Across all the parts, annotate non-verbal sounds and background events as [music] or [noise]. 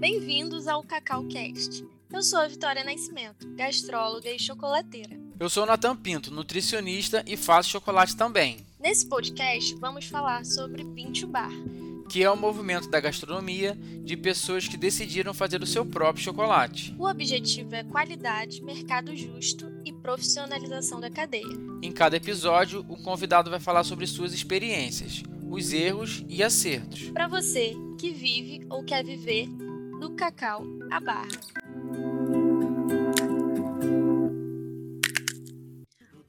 Bem-vindos ao Cacau Cast. Eu sou a Vitória Nascimento, gastróloga e chocolateira. Eu sou o Natan Pinto, nutricionista e faço chocolate também. Nesse podcast, vamos falar sobre Pinto Bar, que é o movimento da gastronomia de pessoas que decidiram fazer o seu próprio chocolate. O objetivo é qualidade, mercado justo e profissionalização da cadeia. Em cada episódio, o convidado vai falar sobre suas experiências, os erros e acertos. Para você que vive ou quer viver do cacau à barra.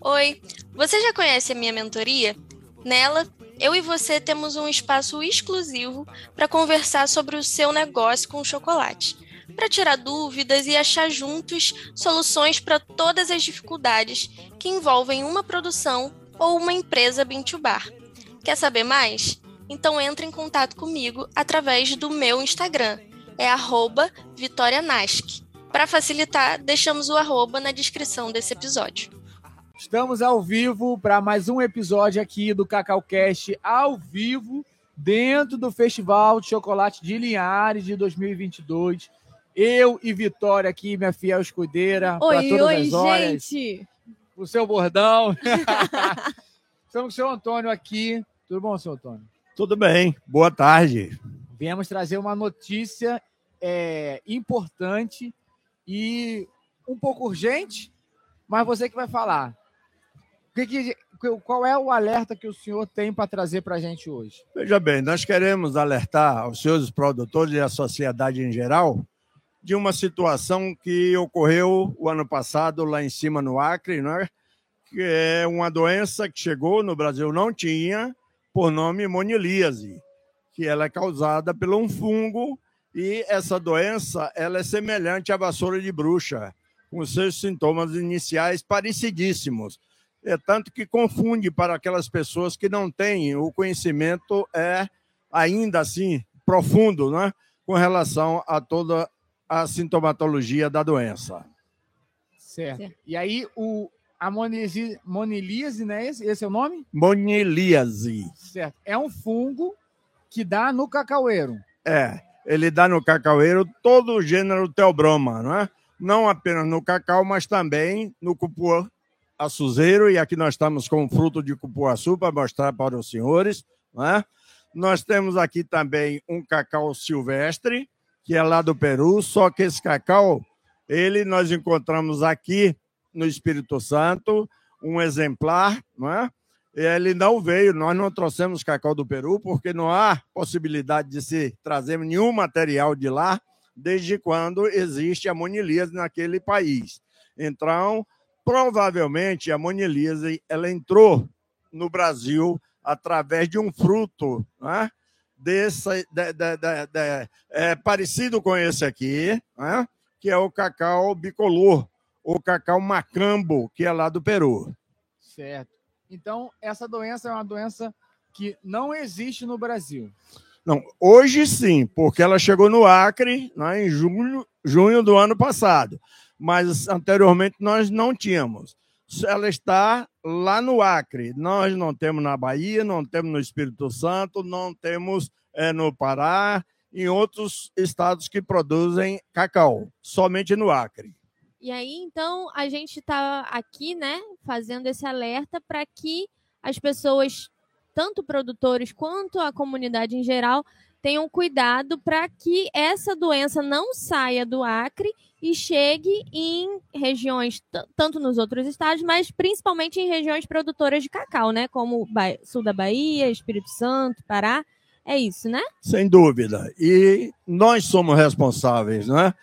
Oi, você já conhece a minha mentoria? Nela, eu e você temos um espaço exclusivo para conversar sobre o seu negócio com chocolate, para tirar dúvidas e achar juntos soluções para todas as dificuldades que envolvem uma produção ou uma empresa Bintubar. Quer saber mais? Então entre em contato comigo através do meu Instagram, é @vitorianask. Para facilitar, deixamos o arroba na descrição desse episódio. Estamos ao vivo para mais um episódio aqui do CacauCast, ao vivo, dentro do Festival de Chocolate de Linhares de 2022. Eu e Vitória aqui, minha fiel escudeira, para todas oi, as horas. gente! O seu bordão. [laughs] [laughs] Estamos com o seu Antônio aqui. Tudo bom, seu Antônio? Tudo bem, boa tarde. Viemos trazer uma notícia é, importante e um pouco urgente, mas você que vai falar. Que que, qual é o alerta que o senhor tem para trazer para a gente hoje? Veja bem, nós queremos alertar aos senhores produtores e à sociedade em geral de uma situação que ocorreu o ano passado lá em cima no Acre, né? que é uma doença que chegou no Brasil, não tinha, por nome monilíase, que ela é causada por um fungo e essa doença ela é semelhante à vassoura de bruxa, com seus sintomas iniciais parecidíssimos é tanto que confunde para aquelas pessoas que não têm o conhecimento é ainda assim profundo, né, com relação a toda a sintomatologia da doença. Certo. certo. E aí o a monilíase, monilíase, né? Esse, esse é o nome? Monilíase. Certo. É um fungo que dá no cacaueiro. É, ele dá no cacaueiro todo o gênero Theobroma, não é? Não apenas no cacau, mas também no cupuaçu açuzeiro, e aqui nós estamos com fruto de cupuaçu para mostrar para os senhores. Né? Nós temos aqui também um cacau silvestre, que é lá do Peru, só que esse cacau, ele nós encontramos aqui no Espírito Santo, um exemplar, não é? Ele não veio, nós não trouxemos cacau do Peru, porque não há possibilidade de se trazer nenhum material de lá, desde quando existe a monilíase naquele país. Então, provavelmente a monilise ela entrou no Brasil através de um fruto né? Desse, de, de, de, é, parecido com esse aqui, né? que é o cacau bicolor, o cacau macambo, que é lá do Peru. Certo. Então, essa doença é uma doença que não existe no Brasil. Não, hoje sim, porque ela chegou no Acre né, em junho, junho do ano passado mas anteriormente nós não tínhamos. Ela está lá no Acre. Nós não temos na Bahia, não temos no Espírito Santo, não temos é, no Pará, em outros estados que produzem cacau, somente no Acre. E aí, então, a gente está aqui, né, fazendo esse alerta para que as pessoas, tanto produtores quanto a comunidade em geral, tenham cuidado para que essa doença não saia do Acre e chegue em regiões, tanto nos outros estados, mas principalmente em regiões produtoras de cacau, né? Como sul da Bahia, Espírito Santo, Pará. É isso, né? Sem dúvida. E nós somos responsáveis, né?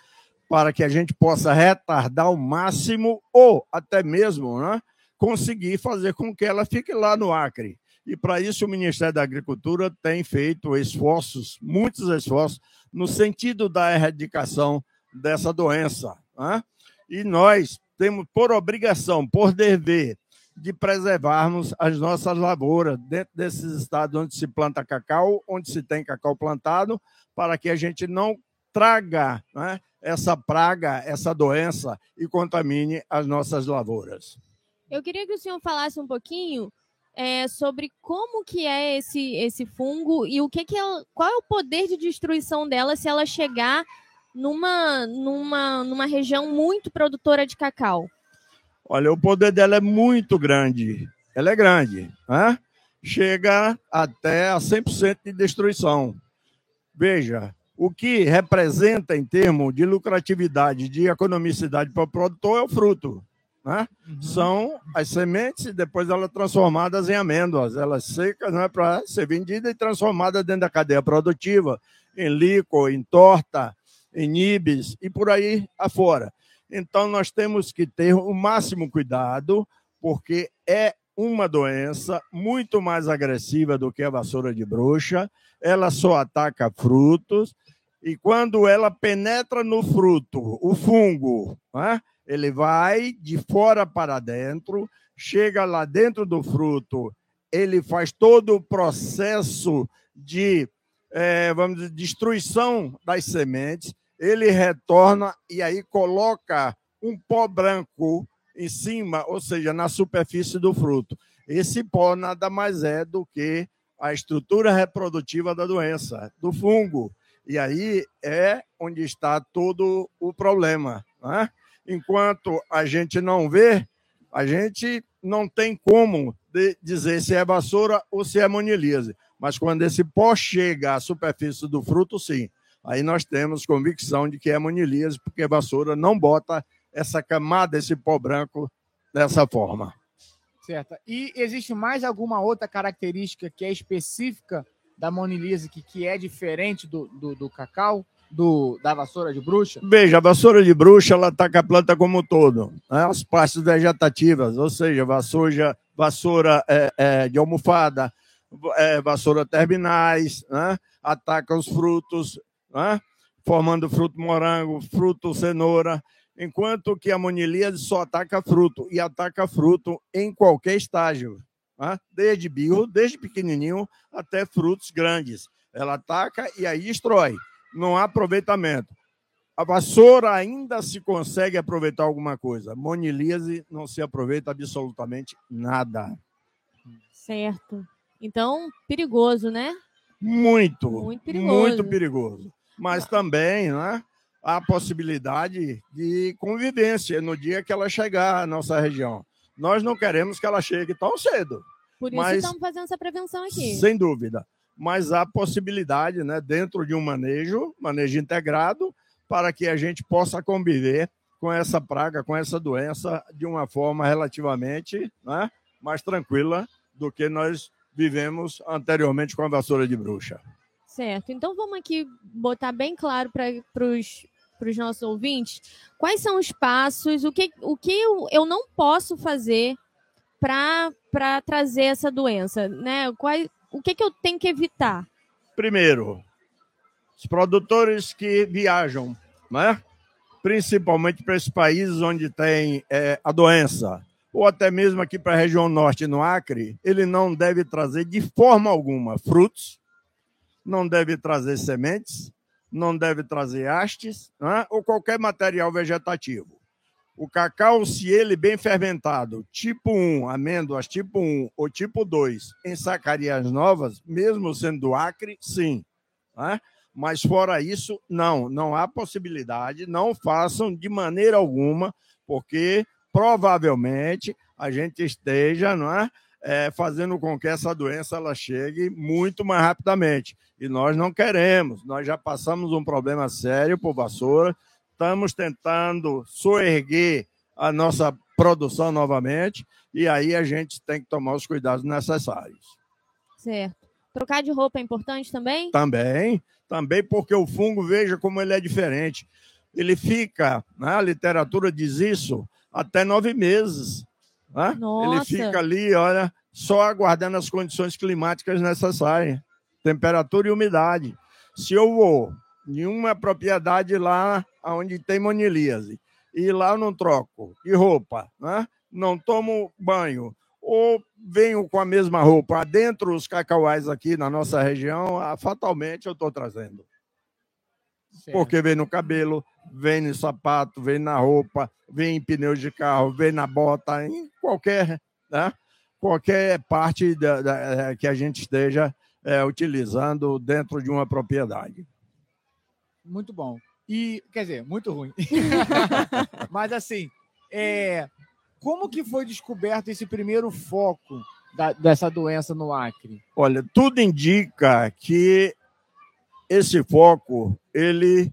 Para que a gente possa retardar ao máximo ou até mesmo né, conseguir fazer com que ela fique lá no Acre. E para isso o Ministério da Agricultura tem feito esforços, muitos esforços, no sentido da erradicação dessa doença. Né? E nós temos por obrigação, por dever, de preservarmos as nossas lavouras dentro desses estados onde se planta cacau, onde se tem cacau plantado, para que a gente não traga né, essa praga, essa doença e contamine as nossas lavouras. Eu queria que o senhor falasse um pouquinho é, sobre como que é esse, esse fungo e o que, que é, qual é o poder de destruição dela se ela chegar numa, numa, numa região muito produtora de cacau? Olha, o poder dela é muito grande. Ela é grande, né? chega até a 100% de destruição. Veja, o que representa em termos de lucratividade, de economicidade para o produtor é o fruto. Né? Uhum. São as sementes e depois elas transformadas em amêndoas. Elas secas não é para ser vendida e transformada dentro da cadeia produtiva, em líquor, em torta, em nibs e por aí afora. Então nós temos que ter o máximo cuidado, porque é uma doença muito mais agressiva do que a vassoura de bruxa. Ela só ataca frutos e quando ela penetra no fruto, o fungo, né, ele vai de fora para dentro, chega lá dentro do fruto, ele faz todo o processo de, é, vamos dizer, destruição das sementes, ele retorna e aí coloca um pó branco em cima, ou seja, na superfície do fruto. Esse pó nada mais é do que a estrutura reprodutiva da doença, do fungo. E aí é onde está todo o problema. Né? Enquanto a gente não vê, a gente não tem como dizer se é vassoura ou se é monilise. Mas quando esse pó chega à superfície do fruto, sim. Aí nós temos convicção de que é monilise, porque vassoura não bota essa camada, esse pó branco dessa forma. Certo. E existe mais alguma outra característica que é específica da monilise que, que é diferente do, do, do, cacau, do, da vassoura de bruxa? Veja, a vassoura de bruxa ela ataca a planta como um todo, né? as partes vegetativas, ou seja, vassoura, vassoura é, é, de almofada, é, vassoura terminais, né? ataca os frutos, né? formando fruto morango, fruto cenoura enquanto que a monilíase só ataca fruto, e ataca fruto em qualquer estágio, né? desde birro, desde pequenininho até frutos grandes. Ela ataca e aí destrói. Não há aproveitamento. A vassoura ainda se consegue aproveitar alguma coisa. Monilíase não se aproveita absolutamente nada. Certo. Então, perigoso, né? Muito. Muito perigoso. Muito perigoso. Mas também, né? A possibilidade de convivência no dia que ela chegar à nossa região. Nós não queremos que ela chegue tão cedo. Por isso mas, estamos fazendo essa prevenção aqui. Sem dúvida. Mas há possibilidade, né, dentro de um manejo, manejo integrado, para que a gente possa conviver com essa praga, com essa doença, de uma forma relativamente né, mais tranquila do que nós vivemos anteriormente com a vassoura de bruxa. Certo. Então vamos aqui botar bem claro para os nossos ouvintes quais são os passos, o que, o que eu, eu não posso fazer para trazer essa doença, né? Qual, o que, que eu tenho que evitar? Primeiro, os produtores que viajam, né? principalmente para esses países onde tem é, a doença, ou até mesmo aqui para a região norte, no Acre, ele não deve trazer de forma alguma frutos, não deve trazer sementes, não deve trazer hastes né? ou qualquer material vegetativo. O cacau, se ele bem fermentado, tipo 1, amêndoas tipo 1 ou tipo 2, em sacarias novas, mesmo sendo do Acre, sim. Né? Mas fora isso, não, não há possibilidade, não façam de maneira alguma, porque provavelmente a gente esteja, não é? É, fazendo com que essa doença ela chegue muito mais rapidamente. E nós não queremos. Nós já passamos um problema sério por vassoura, estamos tentando soerguer a nossa produção novamente, e aí a gente tem que tomar os cuidados necessários. Certo. Trocar de roupa é importante também? Também, também porque o fungo, veja como ele é diferente. Ele fica, né, a literatura diz isso, até nove meses. Né? Ele fica ali, olha, só aguardando as condições climáticas necessárias, temperatura e umidade. Se eu vou em uma propriedade lá onde tem monilíase e lá eu não troco de roupa, né? não tomo banho, ou venho com a mesma roupa dentro dos cacauais aqui na nossa região, ah, fatalmente eu estou trazendo. Certo. Porque vem no cabelo, vem no sapato, vem na roupa, vem em pneus de carro, vem na bota, em qualquer, né? qualquer parte da, da, é, que a gente esteja é, utilizando dentro de uma propriedade. Muito bom. E, quer dizer, muito ruim. [laughs] Mas assim, é, como que foi descoberto esse primeiro foco da, dessa doença no Acre? Olha, tudo indica que esse foco ele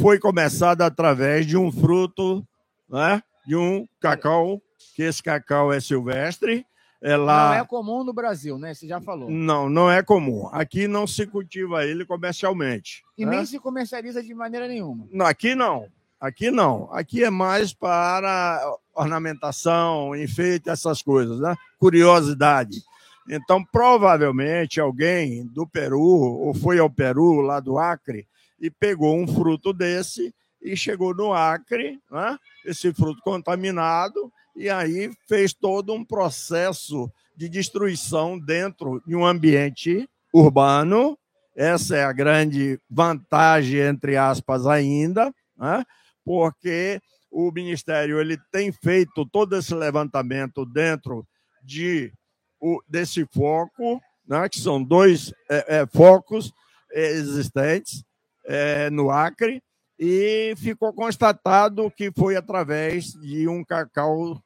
foi começado através de um fruto, né? de um cacau, que esse cacau é silvestre. É lá... Não é comum no Brasil, né? Você já falou. Não, não é comum. Aqui não se cultiva ele comercialmente. E né? nem se comercializa de maneira nenhuma. Não, aqui não. Aqui não. Aqui é mais para ornamentação, enfeite, essas coisas, né? Curiosidade. Então, provavelmente, alguém do Peru, ou foi ao Peru, lá do Acre, e pegou um fruto desse e chegou no Acre, né? esse fruto contaminado, e aí fez todo um processo de destruição dentro de um ambiente urbano. Essa é a grande vantagem, entre aspas, ainda, né? porque o Ministério ele tem feito todo esse levantamento dentro de, o, desse foco, né? que são dois é, é, focos existentes é, no Acre, e ficou constatado que foi através de um cacau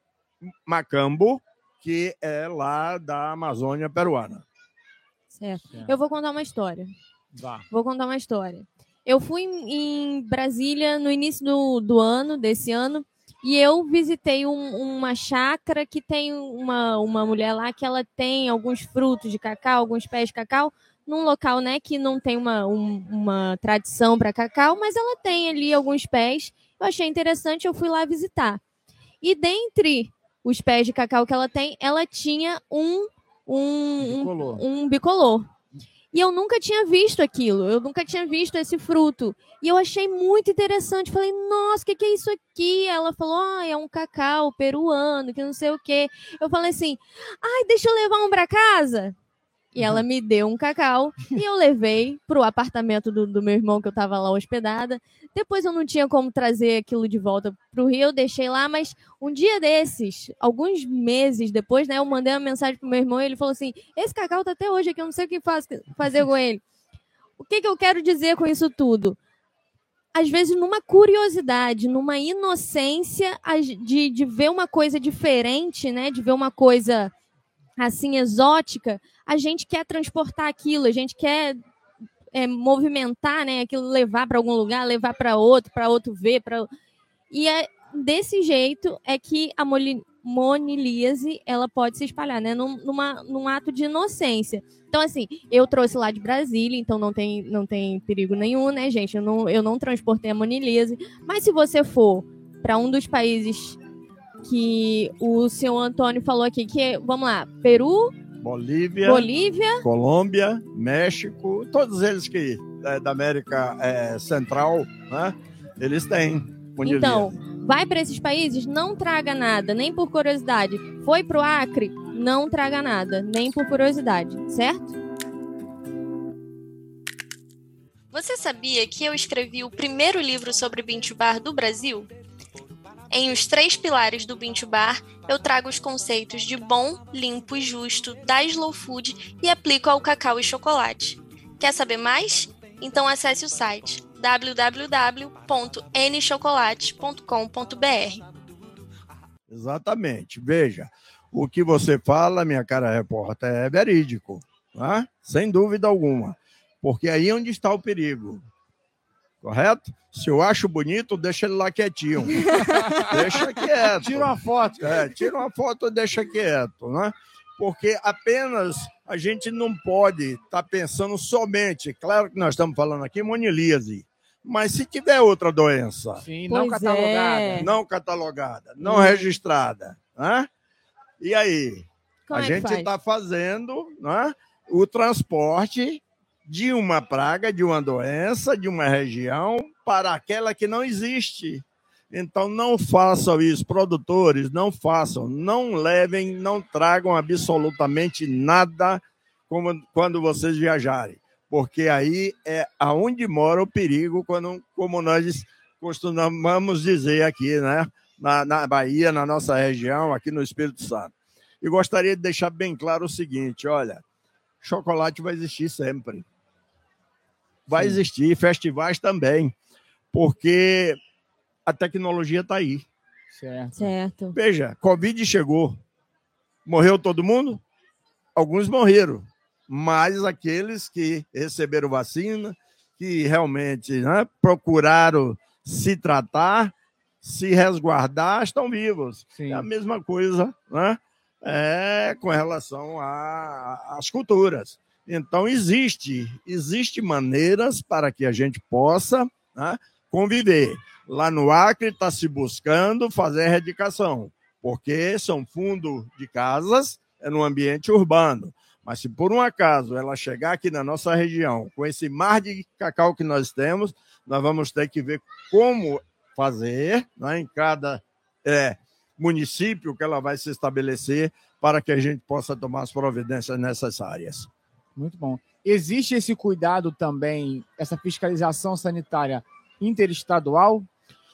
macambo, que é lá da Amazônia peruana. Certo. Eu vou contar uma história. Vá. Vou contar uma história. Eu fui em Brasília no início do, do ano, desse ano, e eu visitei um, uma chácara que tem uma, uma mulher lá que ela tem alguns frutos de cacau, alguns pés de cacau, num local né, que não tem uma, um, uma tradição para cacau, mas ela tem ali alguns pés. Eu achei interessante, eu fui lá visitar. E dentre os pés de cacau que ela tem, ela tinha um, um, Bicolor. um, um bicolor. E eu nunca tinha visto aquilo, eu nunca tinha visto esse fruto. E eu achei muito interessante. Falei, nossa, o que, que é isso aqui? Ela falou, ah, é um cacau peruano, que não sei o quê. Eu falei assim, ai, deixa eu levar um para casa. E ela me deu um cacau e eu levei pro apartamento do, do meu irmão que eu tava lá hospedada. Depois eu não tinha como trazer aquilo de volta pro Rio, eu deixei lá, mas um dia desses, alguns meses depois, né, eu mandei uma mensagem pro meu irmão e ele falou assim: "Esse cacau tá até hoje aqui, eu não sei o que faz, fazer com ele". O que que eu quero dizer com isso tudo? Às vezes, numa curiosidade, numa inocência de, de ver uma coisa diferente, né? De ver uma coisa assim exótica, a gente quer transportar aquilo, a gente quer é, movimentar, né? Aquilo levar para algum lugar, levar para outro, para outro ver, para e é desse jeito é que a monilíase ela pode se espalhar, né? Num, numa, num ato de inocência. Então, assim, eu trouxe lá de Brasília, então não tem, não tem perigo nenhum, né, gente? Eu não, eu não transportei a monilíase. Mas se você for para um dos países que o senhor Antônio falou aqui, que vamos lá, Peru, Bolívia, Bolívia, Colômbia, México, todos eles que é, da América é, Central, né? Eles têm. Então, vai para esses países, não traga nada, nem por curiosidade. Foi pro Acre, não traga nada, nem por curiosidade, certo? Você sabia que eu escrevi o primeiro livro sobre Bintu Bar do Brasil? Em Os Três Pilares do Bintu Bar, eu trago os conceitos de bom, limpo e justo da slow food e aplico ao cacau e chocolate. Quer saber mais? Então acesse o site www.nchocolate.com.br. Exatamente. Veja, o que você fala, minha cara repórter, é verídico, né? sem dúvida alguma. Porque aí é onde está o perigo. Correto? Se eu acho bonito, deixa ele lá quietinho. [laughs] deixa quieto. Tira uma foto. É, tira uma foto e deixa quieto, né? Porque apenas a gente não pode estar tá pensando somente, claro que nós estamos falando aqui monilíase, mas se tiver outra doença, Sim, não catalogada. é. não catalogada, não Hum. registrada, né? E aí? Como a é gente faz? está fazendo né, o transporte de uma praga, de uma doença, de uma região para aquela que não existe. Então não façam isso, produtores, não façam, não levem, não tragam absolutamente nada como, quando vocês viajarem, porque aí é aonde mora o perigo, quando, como nós costumamos dizer aqui, né? Na, na Bahia, na nossa região, aqui no Espírito Santo. E gostaria de deixar bem claro o seguinte: olha, chocolate vai existir sempre. Vai Sim. existir, festivais também. porque a tecnologia está aí. Certo. Certo. Veja, Covid chegou. Morreu todo mundo? Alguns morreram, mas aqueles que receberam vacina, que realmente né, procuraram se tratar, se resguardar, estão vivos. Sim. É a mesma coisa né, é, com relação às culturas. Então, existe, existe maneiras para que a gente possa né, conviver. Lá no Acre está se buscando fazer erradicação, porque são fundos de casas, é no ambiente urbano. Mas se por um acaso ela chegar aqui na nossa região, com esse mar de cacau que nós temos, nós vamos ter que ver como fazer né, em cada é, município que ela vai se estabelecer para que a gente possa tomar as providências necessárias. Muito bom. Existe esse cuidado também, essa fiscalização sanitária interestadual?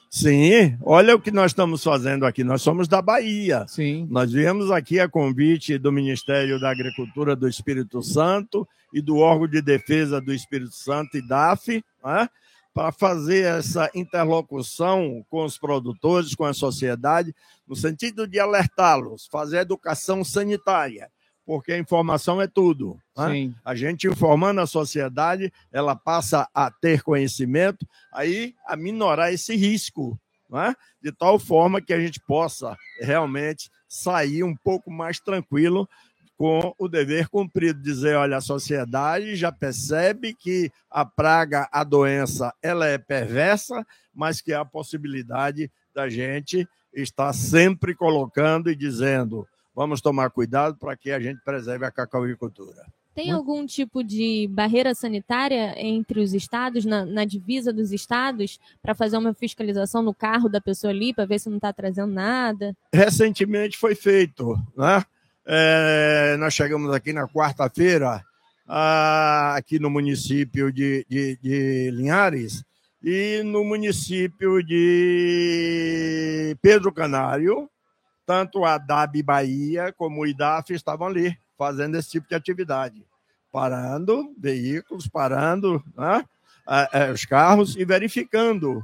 Sim, olha o que nós estamos fazendo aqui. Nós somos da Bahia. Sim. Nós viemos aqui a convite do Ministério da Agricultura do Espírito Santo e do órgão de defesa do Espírito Santo, IDAF, né, para fazer essa interlocução com os produtores, com a sociedade, no sentido de alertá-los, fazer educação sanitária porque a informação é tudo. Né? A gente informando a sociedade, ela passa a ter conhecimento, aí a minorar esse risco, né? de tal forma que a gente possa realmente sair um pouco mais tranquilo com o dever cumprido, dizer, olha, a sociedade já percebe que a praga, a doença, ela é perversa, mas que há a possibilidade da gente estar sempre colocando e dizendo, vamos tomar cuidado para que a gente preserve a cacauicultura. Tem algum tipo de barreira sanitária entre os estados, na, na divisa dos estados, para fazer uma fiscalização no carro da pessoa ali, para ver se não está trazendo nada? Recentemente foi feito. Né? É, nós chegamos aqui na quarta-feira, aqui no município de, de, de Linhares, e no município de Pedro Canário, tanto a DAB Bahia como o IDAF estavam ali fazendo esse tipo de atividade, parando veículos, parando né, os carros e verificando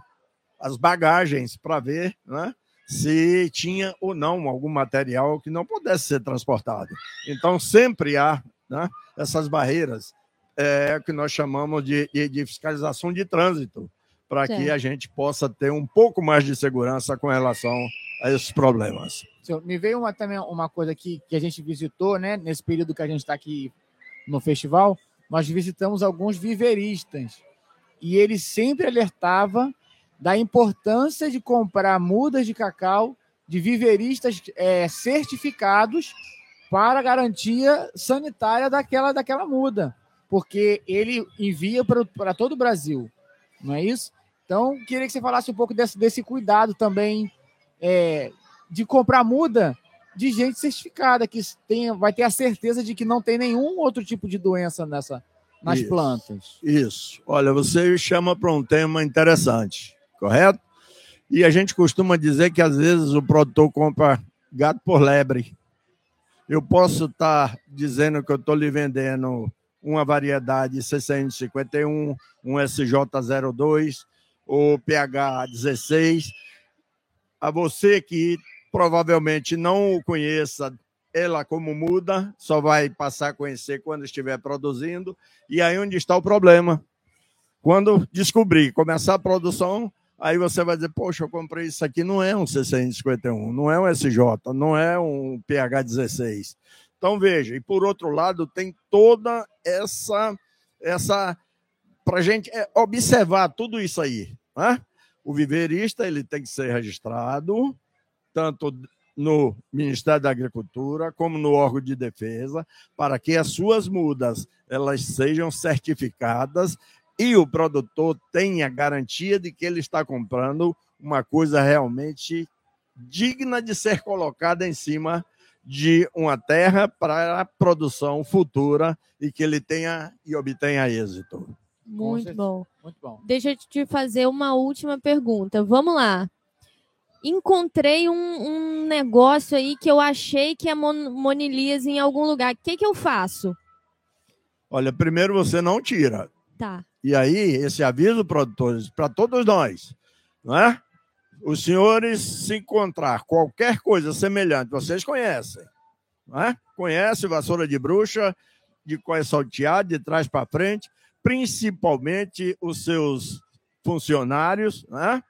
as bagagens para ver né, se tinha ou não algum material que não pudesse ser transportado. Então, sempre há né, essas barreiras é, que nós chamamos de, de, de fiscalização de trânsito, para que a gente possa ter um pouco mais de segurança com relação esses problemas. Me veio uma, também uma coisa aqui que a gente visitou, né? Nesse período que a gente está aqui no festival, nós visitamos alguns viveristas e ele sempre alertava da importância de comprar mudas de cacau de viveristas é, certificados para garantia sanitária daquela, daquela muda, porque ele envia para todo o Brasil, não é isso? Então, queria que você falasse um pouco desse, desse cuidado também é, de comprar muda de gente certificada, que tem, vai ter a certeza de que não tem nenhum outro tipo de doença nessa, nas isso, plantas. Isso. Olha, você chama para um tema interessante, correto? E a gente costuma dizer que às vezes o produtor compra gato por lebre. Eu posso estar tá dizendo que eu estou lhe vendendo uma variedade CCN51, um SJ02, ou PH 16. A você que provavelmente não o conheça, ela como muda, só vai passar a conhecer quando estiver produzindo. E aí onde está o problema? Quando descobrir, começar a produção, aí você vai dizer, poxa, eu comprei isso aqui, não é um CCN51, não é um SJ, não é um PH 16. Então veja, e por outro lado tem toda essa essa para gente é, observar tudo isso aí. Né? O viverista ele tem que ser registrado, tanto no Ministério da Agricultura como no órgão de defesa, para que as suas mudas elas sejam certificadas e o produtor tenha garantia de que ele está comprando uma coisa realmente digna de ser colocada em cima de uma terra para a produção futura e que ele tenha e obtenha êxito. Muito bom. Muito bom. Deixa eu te fazer uma última pergunta. Vamos lá. Encontrei um, um negócio aí que eu achei que é mon monilíase em algum lugar. O que, que eu faço? Olha, primeiro você não tira. Tá. E aí, esse aviso, produtores, para todos nós, não é? Os senhores se encontrar qualquer coisa semelhante, vocês conhecem, não é? Conhece vassoura de bruxa, de coisa salteada, de trás para frente, principalmente os seus funcionários, né?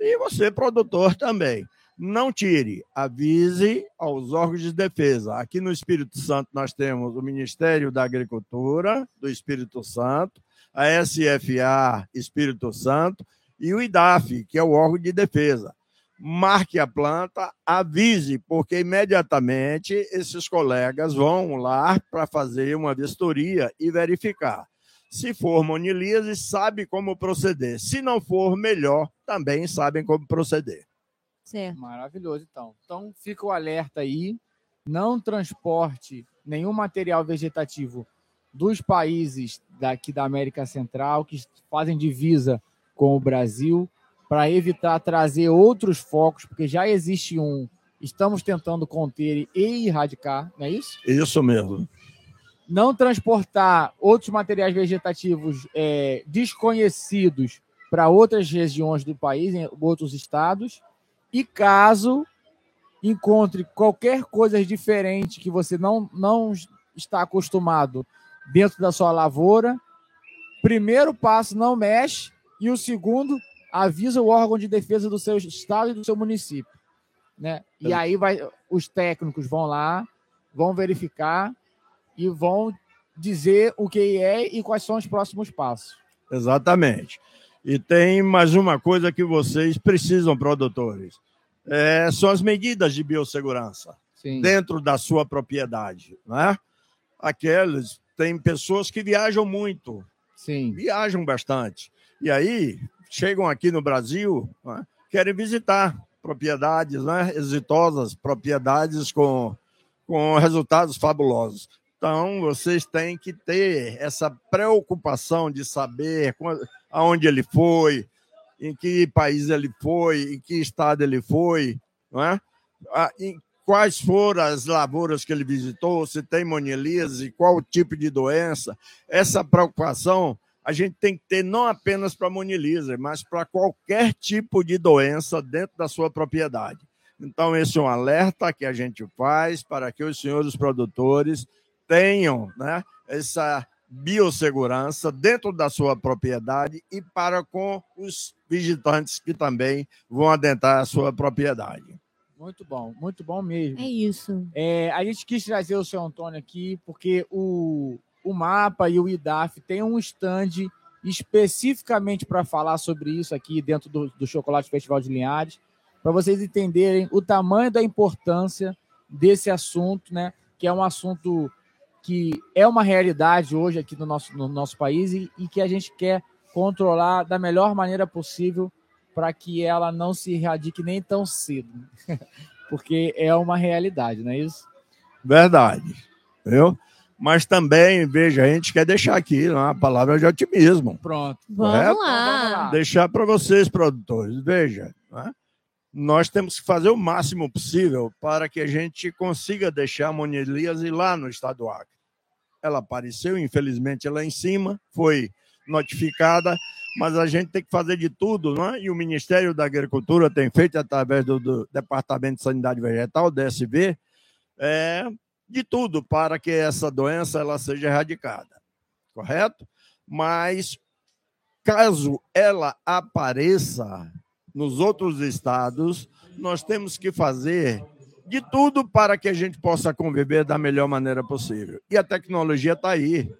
E você, produtor, também. Não tire, avise aos órgãos de defesa. Aqui no Espírito Santo nós temos o Ministério da Agricultura do Espírito Santo, a SFA Espírito Santo e o IDAF, que é o órgão de defesa. Marque a planta, avise, porque imediatamente esses colegas vão lá para fazer uma vistoria e verificar. Se for monilíase, sabe como proceder. Se não for, melhor, também sabem como proceder. Certo. Maravilhoso, então. Então, fica o alerta aí. Não transporte nenhum material vegetativo dos países daqui da América Central que fazem divisa com o Brasil para evitar trazer outros focos, porque já existe um. Estamos tentando conter e erradicar, não é isso? Isso mesmo. Não transportar outros materiais vegetativos é, desconhecidos para outras regiões do país, em outros estados e caso encontre qualquer coisa diferente que você não, não está acostumado dentro da sua lavoura, primeiro passo, não mexe, e o segundo, avisa o órgão de defesa do seu estado e do seu município. Né? E aí vai, os técnicos vão lá, vão verificar e vão dizer o que é e quais são os próximos passos. Exatamente. E tem mais uma coisa que vocês precisam, produtores. É, são as medidas de biossegurança Sim. dentro da sua propriedade. Né? Aqueles, tem pessoas que viajam muito. Sim. Viajam bastante. E aí, chegam aqui no Brasil, né? querem visitar propriedades né? exitosas, propriedades com, com resultados fabulosos. Então, vocês têm que ter essa preocupação de saber aonde ele foi, em que país ele foi, em que estado ele foi, não é? Ah, em quais foram as lavouras que ele visitou, se tem monilise, qual tipo de doença. Essa preocupação a gente tem que ter não apenas para monilise, mas para qualquer tipo de doença dentro da sua propriedade. Então, esse é um alerta que a gente faz para que os senhores produtores tenham né, essa biossegurança dentro da sua propriedade e para com os visitantes que também vão adentrar a sua propriedade. Muito bom, muito bom mesmo. É isso. É, a gente quis trazer o seu Antônio aqui porque o, o MAPA e o IDAF têm um stand especificamente para falar sobre isso aqui dentro do, do Chocolate Festival de Linhares, para vocês entenderem o tamanho da importância desse assunto, né? Que é um assunto que é uma realidade hoje aqui no nosso, no nosso país e, e que a gente quer controlar da melhor maneira possível para que ela não se erradique nem tão cedo. [laughs] Porque é uma realidade, não é isso? Verdade. Viu? Mas também, veja, a gente quer deixar aqui uma palavra de otimismo. Pronto. Vamos lá. Vamos lá. Deixar para vocês, produtores. Veja, né? Nós temos que fazer o máximo possível para que a gente consiga deixar a monilíase lá no estado do Acre. Ela apareceu, infelizmente, lá em cima, foi notificada, mas a gente tem que fazer de tudo, não é? E o Ministério da Agricultura tem feito, através do, do Departamento de Sanidade Vegetal, DSV, é, de tudo para que essa doença ela seja erradicada, correto? Mas, caso ela apareça, nos outros estados, nós temos que fazer de tudo para que a gente possa conviver da melhor maneira possível. E a tecnologia está aí.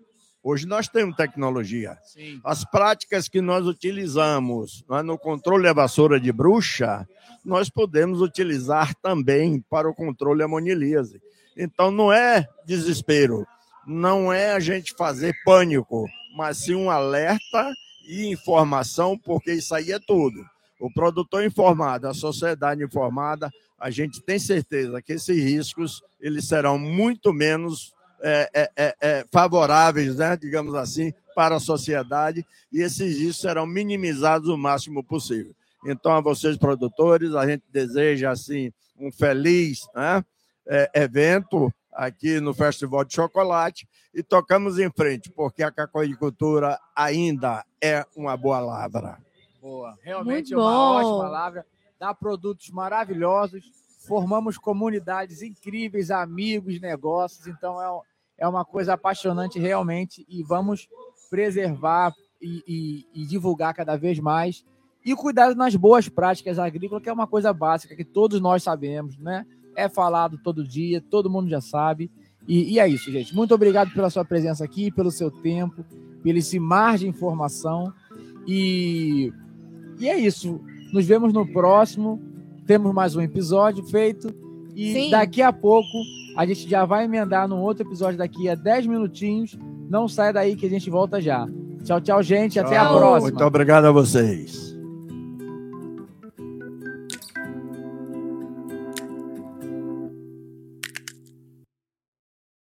Hoje nós temos tecnologia. Sim. As práticas que nós utilizamos é, no controle da vassoura de bruxa, nós podemos utilizar também para o controle amonilíase. Então não é desespero, não é a gente fazer pânico, mas sim um alerta e informação, porque isso aí é tudo o produtor informado, a sociedade informada, a gente tem certeza que esses riscos eles serão muito menos é, é, é, é, favoráveis, né, digamos assim, para a sociedade e esses riscos serão minimizados o máximo possível. Então, a vocês produtores, a gente deseja assim um feliz né, é, evento aqui no Festival de Chocolate e tocamos em frente, porque a cacoicultura ainda é uma boa lavra. Boa, realmente é uma ótima lavra, dá produtos maravilhosos, formamos comunidades incríveis, amigos, negócios, então é, é uma coisa apaixonante realmente e vamos preservar e, e, e divulgar cada vez mais e cuidar nas boas práticas agrícolas, que é uma coisa básica que todos nós sabemos, né? É falado todo dia, todo mundo já sabe. E, e, é isso, gente. Muito obrigado pela sua presença aqui, pelo seu tempo, pelo esse mar de informação. E, e é isso. Nos vemos no próximo. Temos mais um episódio feito. E Sim. daqui a pouco a gente já vai emendar num outro episódio daqui a 10 minutinhos. Não sai daí que a gente volta já. Tchau, tchau, gente. Tchau. Até a próxima. Muito obrigado a vocês.